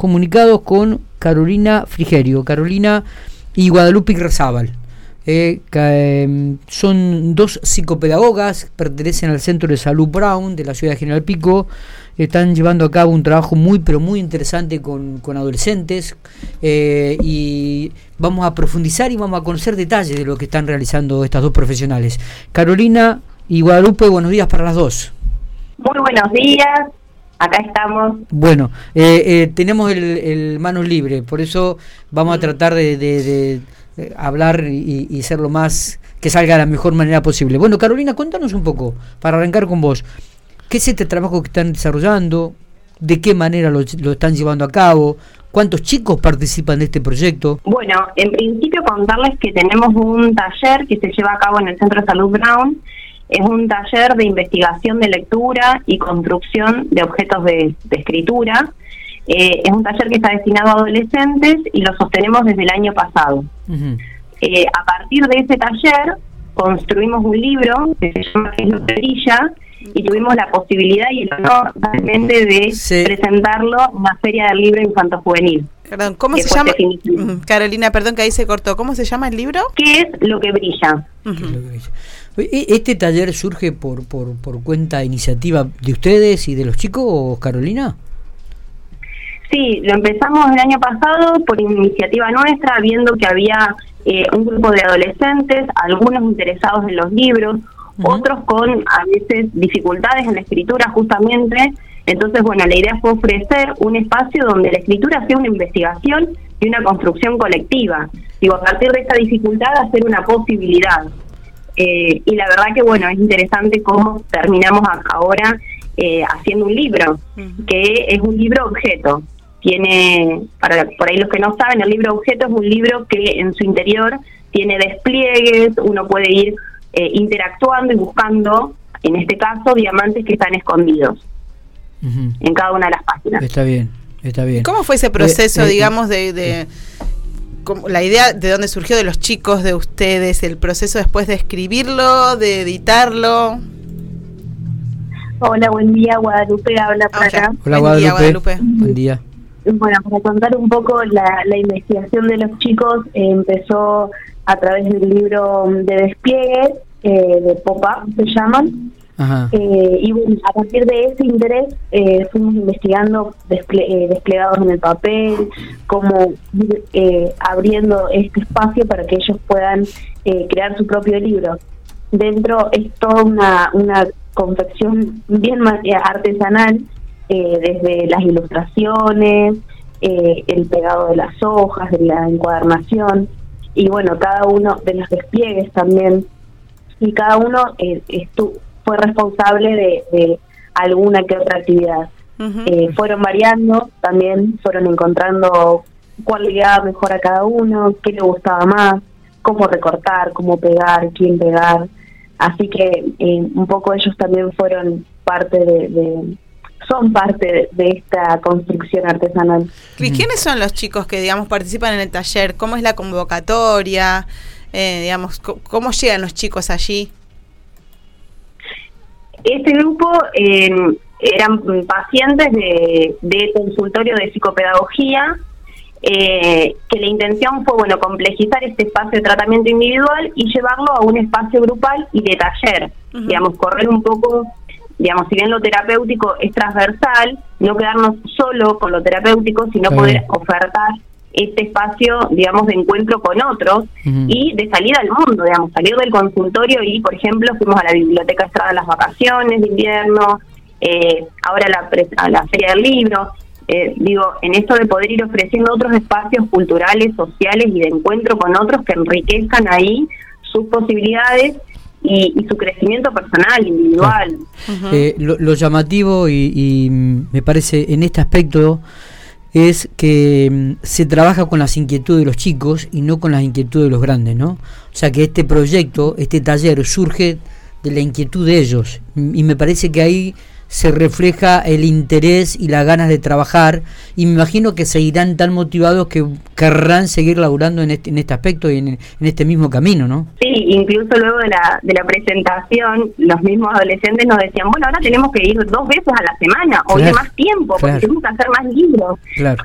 comunicados con Carolina Frigerio, Carolina y Guadalupe Razábal. Eh, em, son dos psicopedagogas, pertenecen al Centro de Salud Brown de la ciudad de General Pico, están llevando a cabo un trabajo muy pero muy interesante con, adolescentes eh, y vamos a profundizar y vamos a conocer detalles de lo que están realizando estas dos profesionales. Carolina y Guadalupe, buenos días para las dos. Muy buenos días, acá estamos. Bueno, eh, eh, tenemos el, manos libre, por eso vamos a tratar de, hablar y, y, ser lo más que salga de la mejor manera posible. Bueno, Carolina, cuéntanos un poco, para arrancar con vos, ¿qué es este trabajo que están desarrollando? ¿De qué manera lo, lo están llevando a cabo? ¿Cuántos chicos participan de este proyecto? Bueno, en principio contarles que tenemos un taller que se lleva a cabo en el Centro de Salud Brown, es un taller de investigación de lectura y construcción de objetos de, escritura. Eh, es un taller que está destinado a adolescentes y lo sostenemos desde el año pasado. Eh, a partir de ese taller construimos un libro que se llama ¿Qué es brilla? y tuvimos la posibilidad y el honor realmente de presentarlo en la Feria del Libro Infanto Juvenil. Perdón, ¿cómo se llama? Carolina, perdón que ahí se cortó. ¿Cómo se llama el libro? ¿Qué es lo que brilla? E, ¿Este taller surge por, por, por cuenta iniciativa de ustedes y de los chicos, Carolina? Sí, lo empezamos el año pasado por iniciativa nuestra, viendo que había eh, un grupo de adolescentes, algunos interesados en los libros, otros con a veces dificultades en la escritura justamente. Entonces, bueno, la idea fue ofrecer un espacio donde la escritura sea una investigación y una construcción colectiva. Digo, a partir de esta dificultad hacer una posibilidad. Eh, y la verdad que bueno, es interesante cómo terminamos ahora eh, haciendo un libro, que es un libro objeto. Tiene, para por ahí los que no saben, el libro objeto es un libro que en su interior tiene despliegues, uno puede ir eh, interactuando y buscando, en este caso, diamantes que están escondidos en cada una de las páginas. Está bien, está bien. ¿Cómo fue ese proceso, digamos, de la idea de dónde surgió de los chicos, de ustedes, el proceso después de escribirlo, de editarlo. Hola, buen día, Guadalupe, habla para acá. Hola, Guadalupe. Buen día. Bueno, para contar un poco, la, investigación de los chicos empezó a través del libro de despliegue, eh, de Pop-Up se llaman, eh, y bueno, a partir de ese interés eh, fuimos investigando eh, desplegados en el papel, cómo ir abriendo este espacio para que ellos puedan crear su propio libro. Dentro es toda una, una confección bien artesanal, desde las ilustraciones, el pegado de las hojas, de la encuadernación, y bueno, cada uno de los despliegues también, y cada uno estuvo fue responsable de, alguna que otra actividad. Eh, fueron variando, también fueron encontrando cuál le mejor a cada uno, qué le gustaba más, cómo recortar, cómo pegar, quién pegar. Así que eh, un poco ellos también fueron parte de, son parte de, esta construcción artesanal. ¿Y quiénes son los chicos que, digamos, participan en el taller? ¿Cómo es la convocatoria? Eh, digamos, ¿cómo llegan los chicos allí? Este grupo eh, eran pacientes de, de, consultorio de psicopedagogía, eh, que la intención fue, bueno, complejizar este espacio de tratamiento individual y llevarlo a un espacio grupal y de taller, digamos, correr un poco, digamos, si bien lo terapéutico es transversal, no quedarnos solo con lo terapéutico, sino poder ofertar este espacio, digamos, de encuentro con otros y de salida al mundo, digamos, salir del consultorio y, por ejemplo, fuimos a la Biblioteca Estrada en las vacaciones de invierno, eh, ahora a la, a la Feria del Libro. Eh, digo, en esto de poder ir ofreciendo otros espacios culturales, sociales y de encuentro con otros que enriquezcan ahí sus posibilidades y, su crecimiento personal, individual. Eh, lo, llamativo y, y, me parece en este aspecto es que mm, se trabaja con las inquietudes de los chicos y no con las inquietudes de los grandes, ¿no? O sea que este proyecto, este taller surge de la inquietud de ellos y me parece que ahí se refleja el interés y las ganas de trabajar y me imagino que seguirán tan motivados que querrán seguir laburando en este, en este aspecto y en, este mismo camino, ¿no? Sí, incluso luego de la, de la presentación, los mismos adolescentes nos decían, bueno, ahora tenemos que ir dos veces a la semana o ir más tiempo porque tenemos que hacer más libros.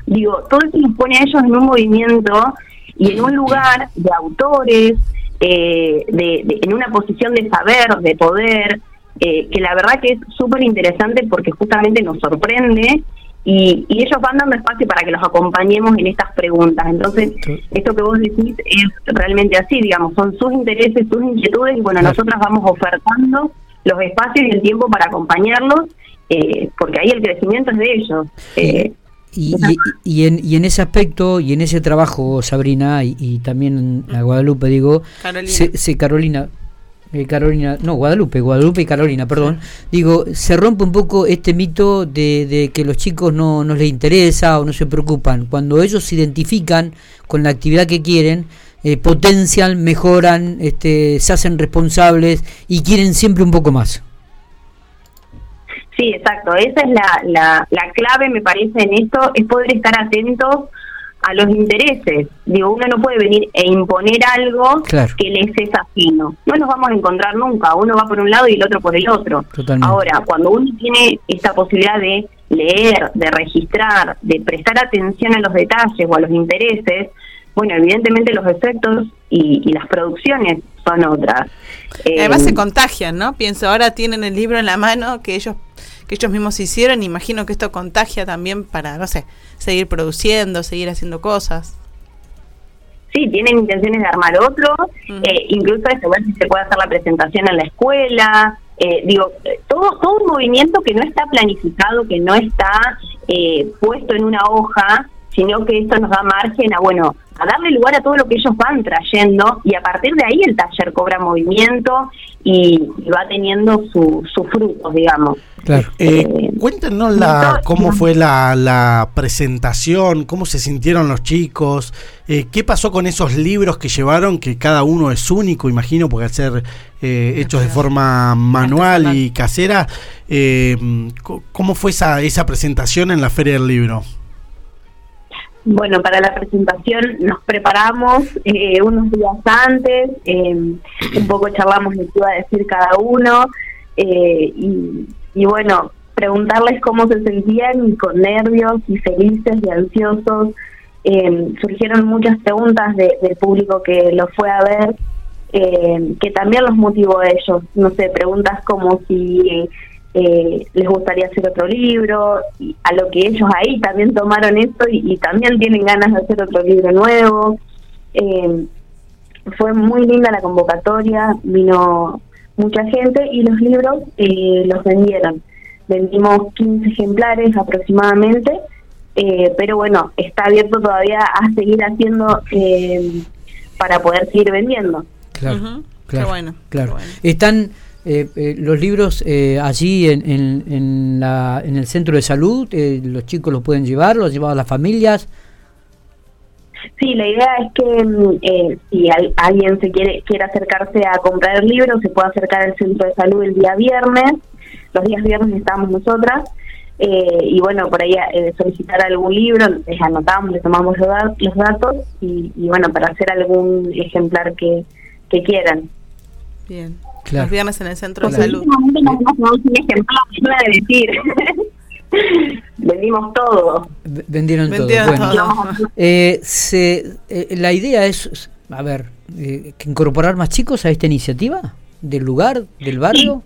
Digo, todo eso nos pone a ellos en un movimiento y en un lugar de autores, eh, de, en una posición de saber, de poder, eh, que la verdad que es súper interesante porque justamente nos sorprende y, ellos van dando espacio para que los acompañemos en estas preguntas. Entonces, esto que vos decís es realmente así, digamos, son sus intereses, sus inquietudes y bueno, nosotros vamos ofertando los espacios y el tiempo para acompañarlos eh, porque ahí el crecimiento es de ellos. Eh, y, y, en, y en ese aspecto y en ese trabajo, Sabrina, y, también a Guadalupe, digo, Se, Carolina, eh, Carolina, no, Guadalupe, Guadalupe y Carolina, perdón, digo, se rompe un poco este mito de, de, que los chicos no, no les interesa o no se preocupan. Cuando ellos se identifican con la actividad que quieren, eh, potencian, mejoran, este, se hacen responsables y quieren siempre un poco más. Sí, exacto. Esa es la, la, la clave, me parece, en esto, es poder estar atentos a los intereses. Digo, uno no puede venir e imponer algo que les es afino. No nos vamos a encontrar nunca. Uno va por un lado y el otro por el otro. Ahora, cuando uno tiene esta posibilidad de leer, de registrar, de prestar atención a los detalles o a los intereses, bueno, evidentemente los efectos y, las producciones son otras. Además se eh, contagian, ¿no? Pienso, ahora tienen el libro en la mano que ellos que ellos mismos hicieron. Imagino que esto contagia también para, no sé, seguir produciendo, seguir haciendo cosas. Sí, tienen intenciones de armar otro, eh, incluso de ver si se puede hacer la presentación en la escuela. Eh, digo, todo, todo un movimiento que no está planificado, que no está eh, puesto en una hoja, sino que esto nos da margen a, bueno, a darle lugar a todo lo que ellos van trayendo y a partir de ahí el taller cobra movimiento y, va teniendo sus frutos, digamos. Claro. Eh, eh, cuéntenos la, cómo fue la, la, presentación, cómo se sintieron los chicos, eh, qué pasó con esos libros que llevaron, que cada uno es único, imagino, porque al ser hechos de forma manual y casera, ¿cómo fue esa, esa presentación en la Feria del Libro? Bueno, para la presentación nos preparamos unos días antes, un poco charlamos de qué iba a decir cada uno y y bueno, preguntarles cómo se sentían y con nervios y felices y ansiosos. Eh, surgieron muchas preguntas del público que lo fue a ver, eh, que también los motivó a ellos. No sé, preguntas como si eh, les gustaría hacer otro libro, y a lo que ellos ahí también tomaron esto y, también tienen ganas de hacer otro libro nuevo. fue muy linda la convocatoria, vino mucha gente y los libros eh, los vendieron. Vendimos 15 ejemplares aproximadamente, eh, pero bueno, está abierto todavía a seguir haciendo eh, para poder seguir vendiendo. Claro, claro, bueno, claro. Están los libros allí en, en, en, la, en el centro de salud, los chicos los pueden llevar, los llevan las familias. Sí, la idea es que mm, eh, si alguien se quiere quiere acercarse a comprar el libro, se puede acercar al centro de salud el día viernes. Los días viernes estamos nosotras. Eh, y bueno, por ahí eh, solicitar algún libro, les anotamos, les tomamos los, datos y, bueno, para hacer algún ejemplar que, que quieran. Bien. Los viernes en el centro de salud. decir. Vendimos todo. Vendieron, todo. Bueno, eh, se, eh, la idea es, a ver, eh, incorporar más chicos a esta iniciativa del lugar, del barrio.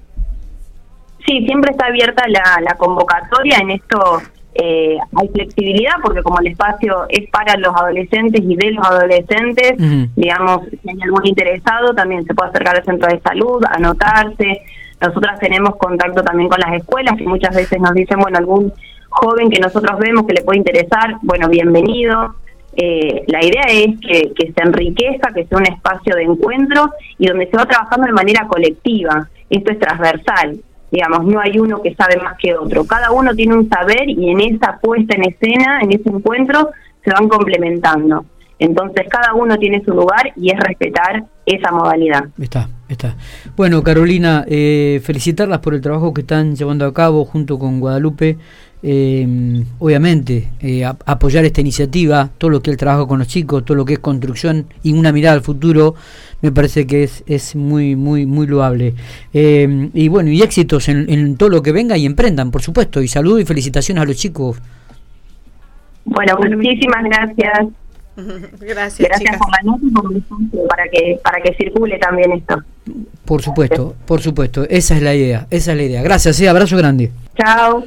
Sí, siempre está abierta la, la convocatoria. En esto eh, hay flexibilidad porque como el espacio es para los adolescentes y de los adolescentes, digamos, si hay algún interesado, también se puede acercar al centro de salud, anotarse. Nosotras tenemos contacto también con las escuelas que muchas veces nos dicen, bueno, algún joven que nosotros vemos que le puede interesar, bueno, bienvenido. Eh, la idea es que, que se enriquezca, que sea un espacio de encuentro y donde se va trabajando de manera colectiva. Esto es transversal, digamos, no hay uno que sabe más que otro. Cada uno tiene un saber y en esa puesta en escena, en ese encuentro, se van complementando. Entonces cada uno tiene su lugar y es respetar esa modalidad. Está, Está. Bueno, Carolina, eh, felicitarlas por el trabajo que están llevando a cabo junto con Guadalupe. Eh, obviamente, eh, apoyar esta iniciativa, todo lo que es el trabajo con los chicos, todo lo que es construcción y una mirada al futuro, me parece que es, es muy, muy, muy loable. y bueno, y éxitos en, en, todo lo que venga y emprendan, por supuesto. Y saludos y felicitaciones a los chicos. Bueno, muchísimas gracias. Gracias, Gracias por para que, para que circule también esto. Por supuesto, por supuesto. Esa es la idea, esa es la idea. Gracias, sí, abrazo grande. Chao.